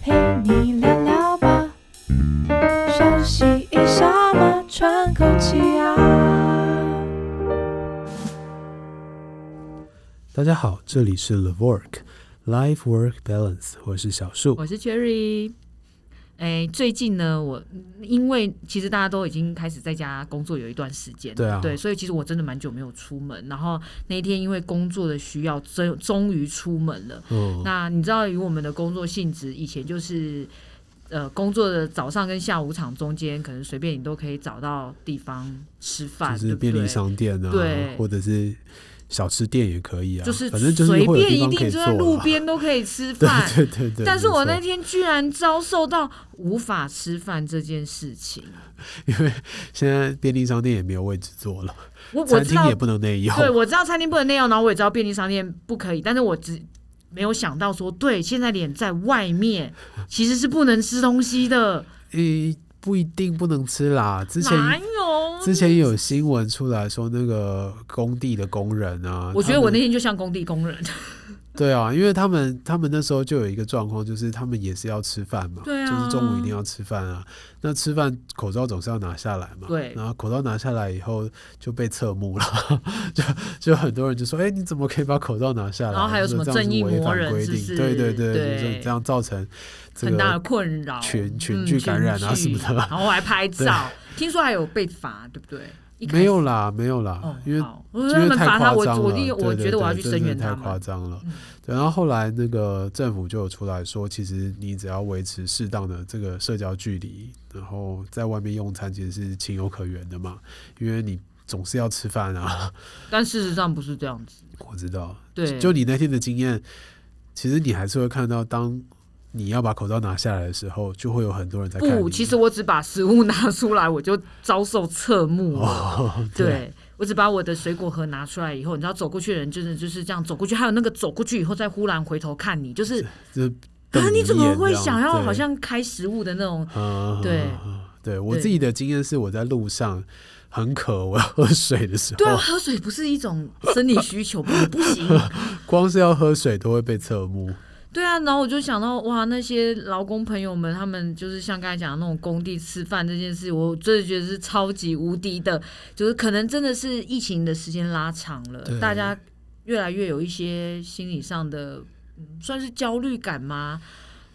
陪你聊聊吧，休息一下嘛，喘口气啊。大家好，这里是 The Work Life Work Balance，我是小树，我是 Cherry。哎，最近呢，我因为其实大家都已经开始在家工作有一段时间，对啊，对，所以其实我真的蛮久没有出门。然后那一天因为工作的需要，终终于出门了。嗯，那你知道，以我们的工作性质，以前就是呃，工作的早上跟下午场中间，可能随便你都可以找到地方吃饭，就是便利商店啊，对，或者是。小吃店也可以啊，就是反正就是随便一定就在路边都可以吃饭。对对对对。但是我那天居然遭受到无法吃饭这件事情，因为现在便利商店也没有位置坐了，我知道也不能内用。对，我知道餐厅不能内用，然后我也知道便利商店不可以，但是我只没有想到说，对，现在脸在外面其实是不能吃东西的。诶。不一定不能吃啦，之前之前有新闻出来说那个工地的工人啊，我觉得我那天就像工地工人。对啊，因为他们他们那时候就有一个状况，就是他们也是要吃饭嘛，对啊，就是中午一定要吃饭啊。那吃饭口罩总是要拿下来嘛，对。然后口罩拿下来以后就被侧目了，就就很多人就说：“哎，你怎么可以把口罩拿下来？”然后还有什么正义魔人规定？对对对，就是这样造成很大的困扰，群群聚感染啊什么的。然后还拍照，听说还有被罚，对不对？没有啦，没有啦，因为因为太夸张了，我我觉得我要去声援太夸张了。对，然后后来那个政府就有出来说，其实你只要维持适当的这个社交距离，然后在外面用餐其实是情有可原的嘛，因为你总是要吃饭啊。但事实上不是这样子。我知道，对，就你那天的经验，其实你还是会看到当。你要把口罩拿下来的时候，就会有很多人在看。不，其实我只把食物拿出来，我就遭受侧目了。哦、对，对我只把我的水果盒拿出来以后，你知道走过去的人就是就是这样走过去，还有那个走过去以后再忽然回头看你，就是啊，你怎么会想要好像开食物的那种？对，对我自己的经验是，我在路上很渴，我要喝水的时候，对啊，喝水不是一种生理需求，不不行，光是要喝水都会被侧目。对啊，然后我就想到哇，那些劳工朋友们，他们就是像刚才讲的那种工地吃饭这件事，我真的觉得是超级无敌的，就是可能真的是疫情的时间拉长了，大家越来越有一些心理上的，算是焦虑感吗？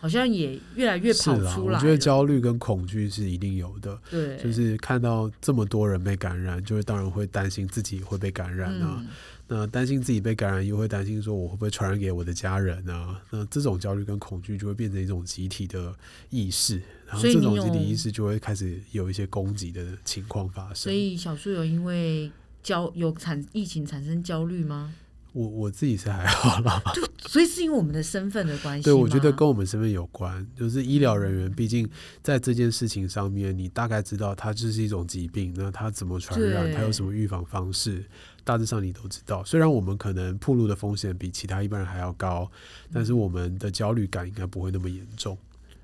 好像也越来越跑出来。我觉得焦虑跟恐惧是一定有的，对，就是看到这么多人被感染，就是当然会担心自己会被感染啊。嗯那担心自己被感染，又会担心说我会不会传染给我的家人啊？那这种焦虑跟恐惧就会变成一种集体的意识，然后这种集体意识就会开始有一些攻击的情况发生。所以小树有因为焦有产疫情产生焦虑吗？我我自己是还好啦，就所以是因为我们的身份的关系。对，我觉得跟我们身份有关，就是医疗人员，毕竟在这件事情上面，你大概知道它就是一种疾病，那它怎么传染，对它有什么预防方式，大致上你都知道。虽然我们可能暴露的风险比其他一般人还要高，但是我们的焦虑感应该不会那么严重。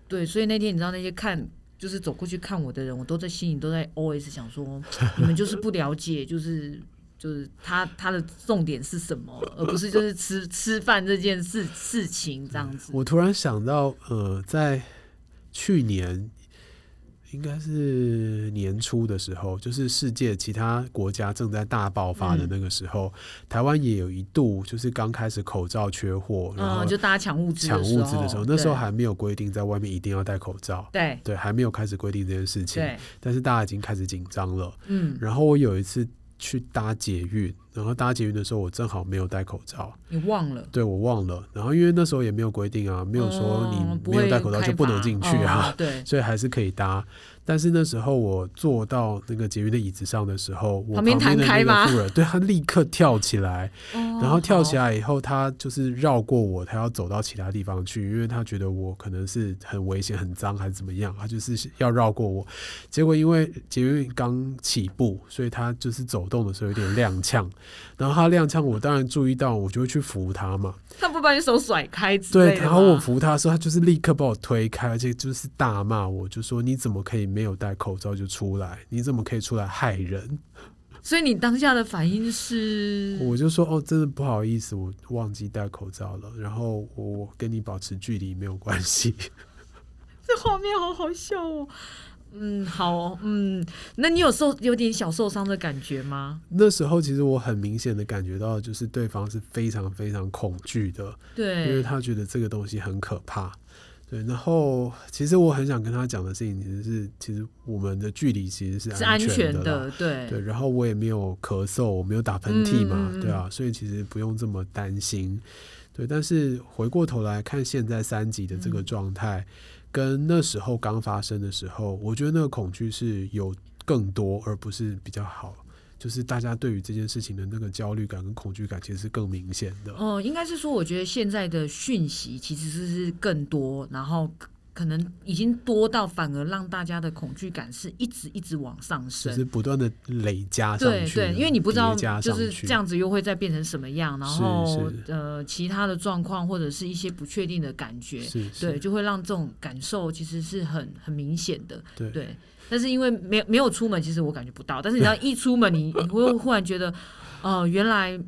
对，所以那天你知道那些看就是走过去看我的人，我都在心里都在 always 想说，你们就是不了解，就是。就是他他的重点是什么，而不是就是吃吃饭这件事事情这样子。我突然想到，呃，在去年应该是年初的时候，就是世界其他国家正在大爆发的那个时候，嗯、台湾也有一度就是刚开始口罩缺货，然后就大家抢物资抢物资的时候，那时候还没有规定在外面一定要戴口罩，对对，还没有开始规定这件事情，对，但是大家已经开始紧张了，嗯，然后我有一次。去搭捷运，然后搭捷运的时候，我正好没有戴口罩。你忘了？对，我忘了。然后因为那时候也没有规定啊，没有说你没有戴口罩就不能进去啊，哦、对，所以还是可以搭。但是那时候我坐到那个捷运的椅子上的时候，我旁边弹开吗？对，他立刻跳起来，然后跳起来以后，他就是绕过我，他要走到其他地方去，因为他觉得我可能是很危险、很脏还是怎么样，他就是要绕过我。结果因为捷运刚起步，所以他就是走动的时候有点踉跄，然后他踉跄，我当然注意到，我就会去扶他嘛。他不把你手甩开？对，然后我扶他的时候，他就是立刻把我推开，而且就是大骂我，就说你怎么可以没有戴口罩就出来？你怎么可以出来害人？所以你当下的反应是？我就说哦，真的不好意思，我忘记戴口罩了。然后我跟你保持距离没有关系。这画面好好笑哦。嗯，好，嗯，那你有受有点小受伤的感觉吗？那时候其实我很明显的感觉到，就是对方是非常非常恐惧的，对，因为他觉得这个东西很可怕。对，然后其实我很想跟他讲的事情，其实是其实我们的距离其实是安全的，对对。然后我也没有咳嗽，我没有打喷嚏嘛，嗯、对啊，所以其实不用这么担心。对，但是回过头来看现在三级的这个状态，嗯、跟那时候刚发生的时候，我觉得那个恐惧是有更多，而不是比较好。就是大家对于这件事情的那个焦虑感跟恐惧感，其实是更明显的。哦、应该是说，我觉得现在的讯息其实是更多，然后可能已经多到反而让大家的恐惧感是一直一直往上升，就是不断的累加上去。对对，因为你不知道就是这样子又会再变成什么样，然后呃其他的状况或者是一些不确定的感觉，是是对，就会让这种感受其实是很很明显的。对。对但是因为没有没有出门，其实我感觉不到。但是你要一出门，你 你会忽然觉得，哦、呃，原来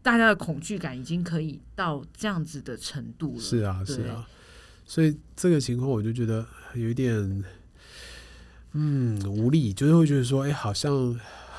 大家的恐惧感已经可以到这样子的程度了。是啊，是啊。所以这个情况，我就觉得有一点，嗯，无力，就是会觉得说，哎，好像。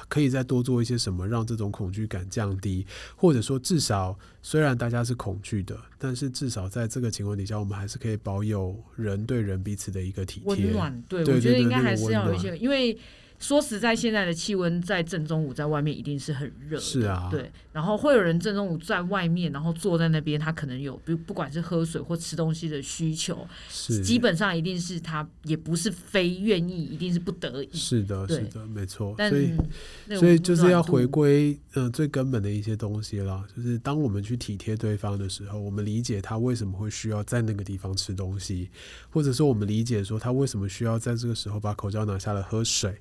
可以再多做一些什么，让这种恐惧感降低，或者说至少虽然大家是恐惧的，但是至少在这个情况底下，我们还是可以保有人对人彼此的一个体贴温暖。对，我觉得应该还是要有一些，因为。说实在，现在的气温在正中午在外面一定是很热，是啊，对。然后会有人正中午在外面，然后坐在那边，他可能有不不管是喝水或吃东西的需求，是基本上一定是他也不是非愿意，一定是不得已。是的，是的，没错。所以，所以就是要回归嗯、呃、最根本的一些东西了，就是当我们去体贴对方的时候，我们理解他为什么会需要在那个地方吃东西，或者说我们理解说他为什么需要在这个时候把口罩拿下来喝水。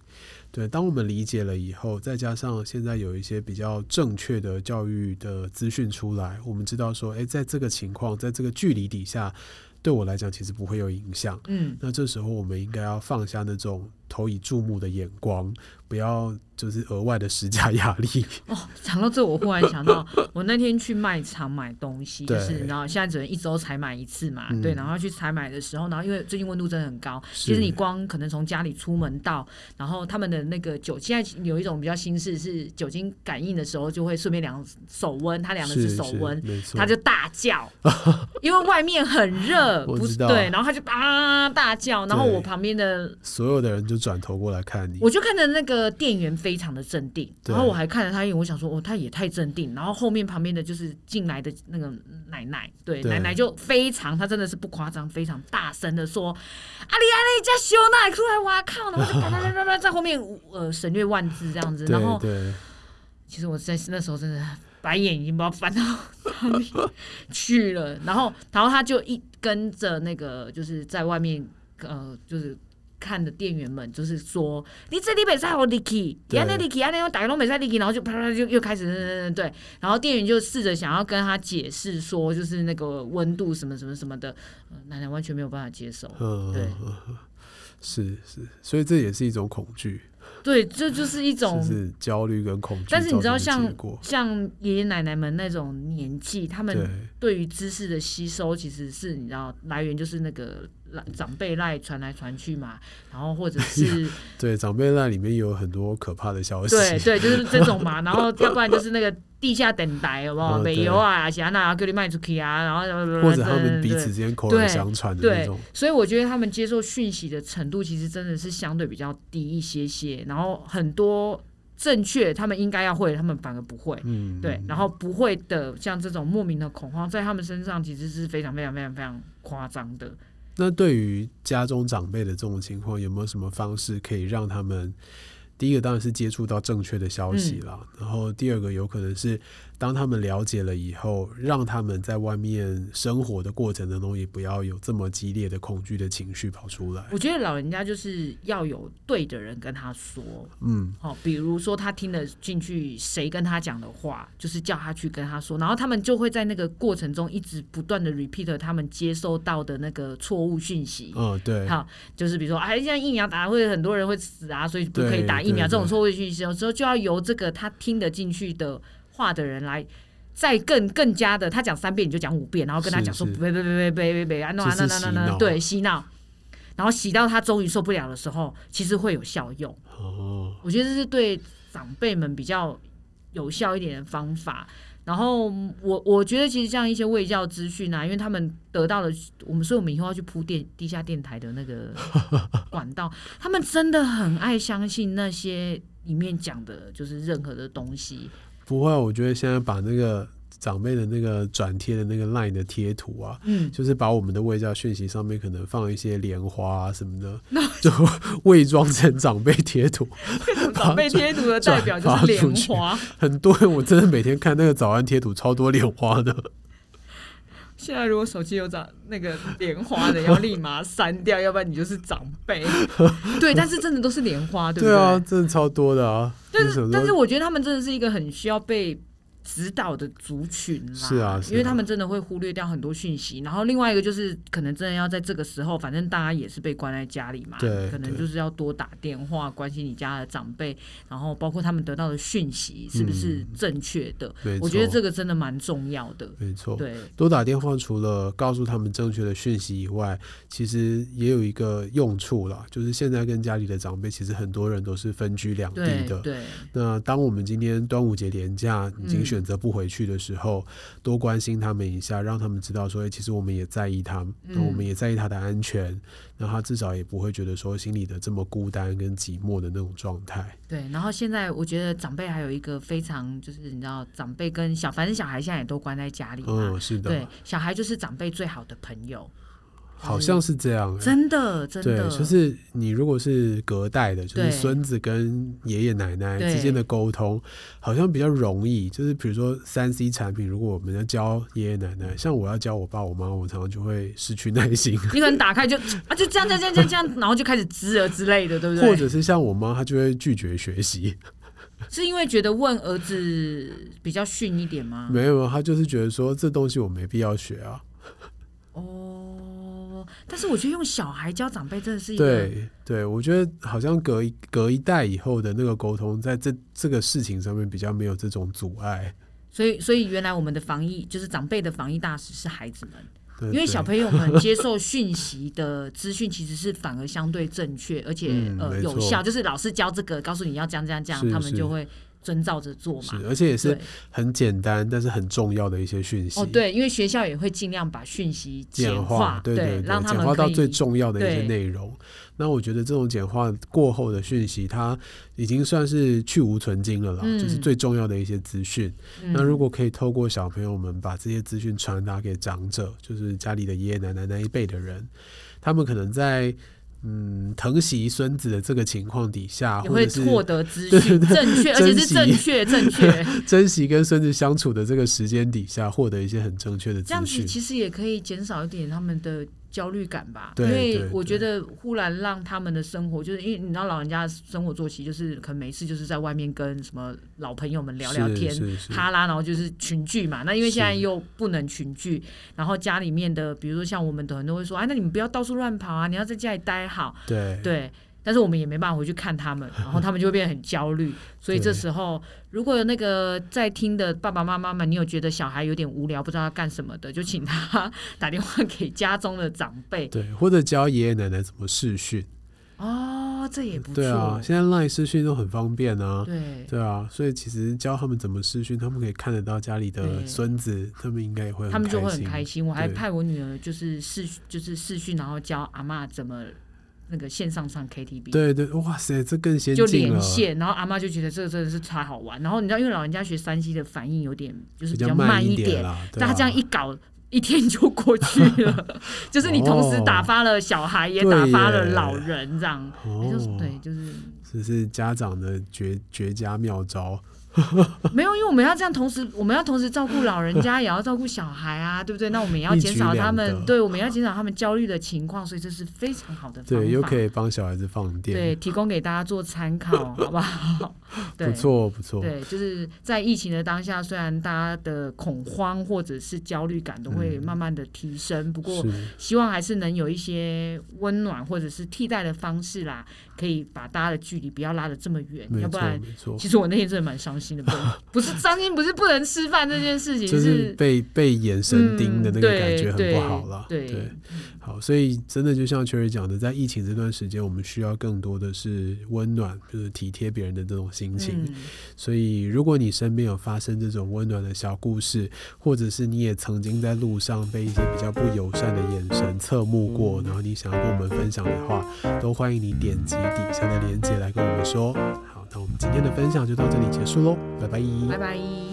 对，当我们理解了以后，再加上现在有一些比较正确的教育的资讯出来，我们知道说，诶，在这个情况，在这个距离底下，对我来讲其实不会有影响。嗯，那这时候我们应该要放下那种投以注目的眼光，不要。就是额外的施加压力哦。讲到这，我忽然想到，我那天去卖场买东西，就是然后现在只能一周才买一次嘛，对。然后去采买的时候，然后因为最近温度真的很高，其实你光可能从家里出门到，然后他们的那个酒，现在有一种比较新式，是酒精感应的时候就会顺便量手温，他量的是手温，他就大叫，因为外面很热，不是对，然后他就啊大叫，然后我旁边的所有的人就转头过来看你，我就看着那个店员。非常的镇定，然后我还看着他一眼，我想说，哦，他也太镇定。然后后面旁边的就是进来的那个奶奶，对，对奶奶就非常，她真的是不夸张，非常大声的说：“阿里阿里家修奶出来，哇靠！”然后就叭叭叭叭在后面呃省略万字这样子。然后，其实我在那时候真的白眼已经不知道翻到哪里去了。然后，然后他就一跟着那个就是在外面呃就是。看的店员们就是说，你这里没在我 Licky，你那 Licky，那我打开都没在 Licky，然后就啪啪就又开始，对，然后店员就试着想要跟他解释说，就是那个温度什么什么什么的，呃、奶奶完全没有办法接受，对，是是，所以这也是一种恐惧，对，这就是一种是焦虑跟恐惧。但是你知道像，像像爷爷奶奶们那种年纪，他们对于知识的吸收，其实是你知道来源就是那个。长辈赖传来传去嘛，然后或者是 对长辈赖里面有很多可怕的消息，对对，就是这种嘛。然后要不然就是那个地下等待，好不好？煤油啊，其他那叫你卖出去啊，然后或者他们彼此之间口耳相传的那种。所以我觉得他们接受讯息的程度其实真的是相对比较低一些些。然后很多正确他们应该要会，他们反而不会。嗯，对。然后不会的，像这种莫名的恐慌，在他们身上其实是非常非常非常非常夸张的。那对于家中长辈的这种情况，有没有什么方式可以让他们？第一个当然是接触到正确的消息了，嗯、然后第二个有可能是当他们了解了以后，让他们在外面生活的过程当中，也不要有这么激烈的恐惧的情绪跑出来。我觉得老人家就是要有对的人跟他说，嗯，好，比如说他听得进去谁跟他讲的话，就是叫他去跟他说，然后他们就会在那个过程中一直不断的 repeat 他们接收到的那个错误讯息。嗯，对，好，就是比如说，哎，现在疫苗打会很多人会死啊，所以不可以打疫苗。这种错误讯息，有时候就要由这个他听得进去的话的人来。再更更加的，他讲三遍你就讲五遍，然后跟他讲说别别别别别别别啊，那那那那那对洗脑，然后洗到他终于受不了的时候，其实会有效用。哦，我觉得这是对长辈们比较有效一点的方法。然后我我觉得其实像一些卫教资讯啊，因为他们得到了我们，所以我们以后要去铺电地下电台的那个 管道，他们真的很爱相信那些里面讲的，就是任何的东西。不会，我觉得现在把那个长辈的那个转贴的那个 LINE 的贴图啊，嗯，就是把我们的卫教讯息上面可能放一些莲花啊什么的，就伪装成长辈贴图。长辈贴图的代表就是莲花，很多人我真的每天看那个早安贴图，超多莲花的。现在如果手机有长那个莲花的，要立马删掉，要不然你就是长辈。对，但是真的都是莲花，对不对？对啊，真的超多的啊。但是，但是我觉得他们真的是一个很需要被。指导的族群啦，是啊，是啊，因为他们真的会忽略掉很多讯息。然后另外一个就是，可能真的要在这个时候，反正大家也是被关在家里嘛，对，可能就是要多打电话关心你家的长辈，然后包括他们得到的讯息是不是正确的。嗯，我觉得这个真的蛮重要的。没错，对，多打电话除了告诉他们正确的讯息以外，其实也有一个用处啦，就是现在跟家里的长辈，其实很多人都是分居两地的。对，对，那当我们今天端午节连假已经选择不回去的。时候，多关心他们一下，让他们知道说，欸，其实我们也在意他们，那我们也在意他的安全，那他至少也不会觉得说心里的这么孤单跟寂寞的那种状态。对，然后现在我觉得长辈还有一个非常就是你知道，长辈跟小，反正小孩现在也都关在家里嘛，嗯，是的，对，小孩就是长辈最好的朋友。好像是这样，真的，真的，对，就是你如果是隔代的，就是孙子跟爷爷奶奶之间的沟通，好像比较容易。就是比如说三 C 产品，如果我们要教爷爷奶奶，像我要教我爸我妈，我常常就会失去耐心。你可能打开就啊，就这样这样这样这样，然后就开始滋了之类的，对不对？或者是像我妈，她就会拒绝学习，是因为觉得问儿子比较逊一点吗？没有，她就是觉得说这东西我没必要学啊。哦，但是我觉得用小孩教长辈真的是一个对对，我觉得好像隔一隔一代以后的那个沟通，在这这个事情上面比较没有这种阻碍。所以，所以原来我们的防疫就是长辈的防疫大使是孩子们，因为小朋友们接受讯息的资讯其实是反而相对正确，而且、嗯、呃有效，就是老师教这个，告诉你要这样这样这样，他们就会。遵照着做嘛，而且也是很简单，但是很重要的一些讯息。哦，对，因为学校也会尽量把讯息简化，对对对，让他们简化到最重要的一些内容。那我觉得这种简化过后的讯息，它已经算是去无存精了啦，嗯，就是最重要的一些资讯。嗯。那如果可以透过小朋友们把这些资讯传达给长者，就是家里的爷爷奶奶那一辈的人，他们可能在。嗯，疼惜孙子的这个情况底下，也会获得资 讯正确，而且是正确正确。珍惜跟孙子相处的这个时间底下，获得一些很正确的资讯，这样子其实也可以减少一点他们的。焦虑感吧，因为我觉得忽然让他们的生活，就是因为你知道老人家生活作息，就是可能没事就是在外面跟什么老朋友们聊聊天，哈拉，然后就是群聚嘛。那因为现在又不能群聚，然后家里面的，比如说像我们的人都会说，哎，那你们不要到处乱跑啊，你要在家里待好。对对。但是我们也没办法回去看他们，然后他们就会变得很焦虑。所以这时候，如果有那个在听的爸爸妈妈们，你有觉得小孩有点无聊，不知道要干什么的，就请他打电话给家中的长辈，对，或者教爷爷奶奶怎么视讯。哦，这也不错。对啊，现在 LINE 视讯都很方便啊。对对啊，所以其实教他们怎么视讯，他们可以看得到家里的孙子，他们应该也会很开心，他们就会很开心。我还派我女儿就是视就是视讯，然后教阿妈怎么。那个线上唱 KTV，对对，哇塞，这更先进就连线，然后阿妈就觉得这个真的是太好玩。然后你知道，因为老人家学山西的反应有点就是比较慢一点，但他这样一搞，一天就过去了。就是你同时打发了小孩，也打发了老人，这样，就是对，就是这是家长的绝绝佳妙招。没有，因为我们要这样同时，我们要同时照顾老人家，也要照顾小孩啊，对不对？那我们也要减少他们，对，我们要减少他们焦虑的情况，所以这是非常好的方法。对，又可以帮小孩子放电，对，提供给大家做参考，好不好？对，不错不错。对，就是在疫情的当下，虽然大家的恐慌或者是焦虑感都会慢慢的提升，嗯、不过希望还是能有一些温暖或者是替代的方式啦，可以把大家的距离不要拉的这么远，要不然，其实我那天真的蛮伤心的，不是伤心，不是不能吃饭这件事情，就是被被眼神盯的那个感觉很不好了，对。对好，所以真的就像 Cherry 讲的，在疫情这段时间，我们需要更多的是温暖，就是体贴别人的这种心情。嗯、所以，如果你身边有发生这种温暖的小故事，或者是你也曾经在路上被一些比较不友善的眼神侧目过，然后你想要跟我们分享的话，都欢迎你点击底下的链接来跟我们说。好，那我们今天的分享就到这里结束喽，拜拜，拜拜。